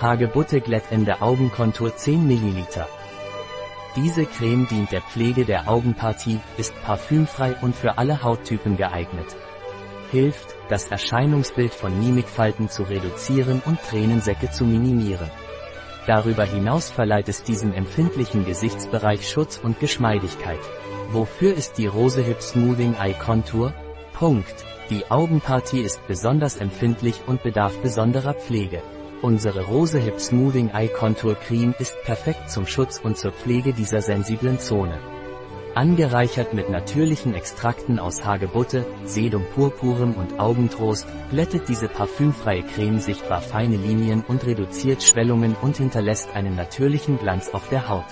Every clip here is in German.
Hagebutte Glättende Augenkontur 10 ml. Diese Creme dient der Pflege der Augenpartie, ist parfümfrei und für alle Hauttypen geeignet. Hilft, das Erscheinungsbild von Mimikfalten zu reduzieren und Tränensäcke zu minimieren. Darüber hinaus verleiht es diesem empfindlichen Gesichtsbereich Schutz und Geschmeidigkeit. Wofür ist die Rose Hip Smoothing Eye Contour? Punkt. Die Augenpartie ist besonders empfindlich und bedarf besonderer Pflege. Unsere Rose Hip Smoothing Eye Contour Cream ist perfekt zum Schutz und zur Pflege dieser sensiblen Zone. Angereichert mit natürlichen Extrakten aus Hagebutte, Sedum purpurem und Augentrost, glättet diese parfümfreie Creme sichtbar feine Linien und reduziert Schwellungen und hinterlässt einen natürlichen Glanz auf der Haut.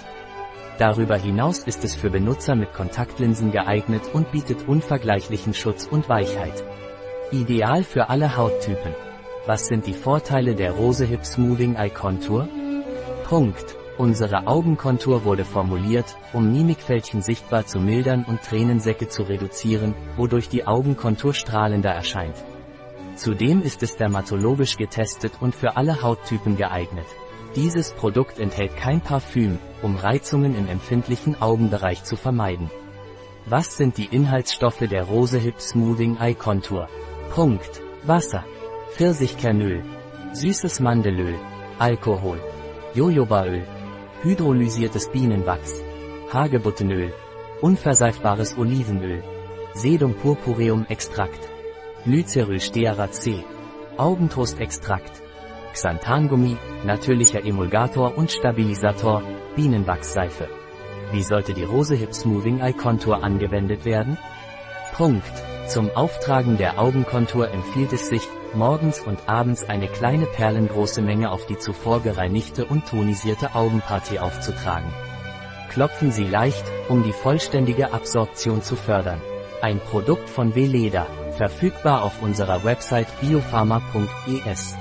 Darüber hinaus ist es für Benutzer mit Kontaktlinsen geeignet und bietet unvergleichlichen Schutz und Weichheit. Ideal für alle Hauttypen. Was sind die Vorteile der Rose Hip Smoothing Eye Contour? Punkt. Unsere Augenkontur wurde formuliert, um Mimikfältchen sichtbar zu mildern und Tränensäcke zu reduzieren, wodurch die Augenkontur strahlender erscheint. Zudem ist es dermatologisch getestet und für alle Hauttypen geeignet. Dieses Produkt enthält kein Parfüm, um Reizungen im empfindlichen Augenbereich zu vermeiden. Was sind die Inhaltsstoffe der Rose Hip Smoothing Eye Contour? Punkt. Wasser. Pfirsichkernöl. Süßes Mandelöl. Alkohol. Jojobaöl hydrolysiertes Bienenwachs, Hagebuttenöl, unverseifbares Olivenöl, Sedum purpureum Extrakt, Glyceryl stearat C, Augentoastextrakt, Xanthangummi, natürlicher Emulgator und Stabilisator, Bienenwachsseife. Wie sollte die Rose Hip Smoothing Eye Contour angewendet werden? Punkt. Zum Auftragen der Augenkontur empfiehlt es sich, morgens und abends eine kleine perlengroße Menge auf die zuvor gereinigte und tonisierte Augenpartie aufzutragen. Klopfen Sie leicht, um die vollständige Absorption zu fördern. Ein Produkt von Veleda, verfügbar auf unserer Website biopharma.es.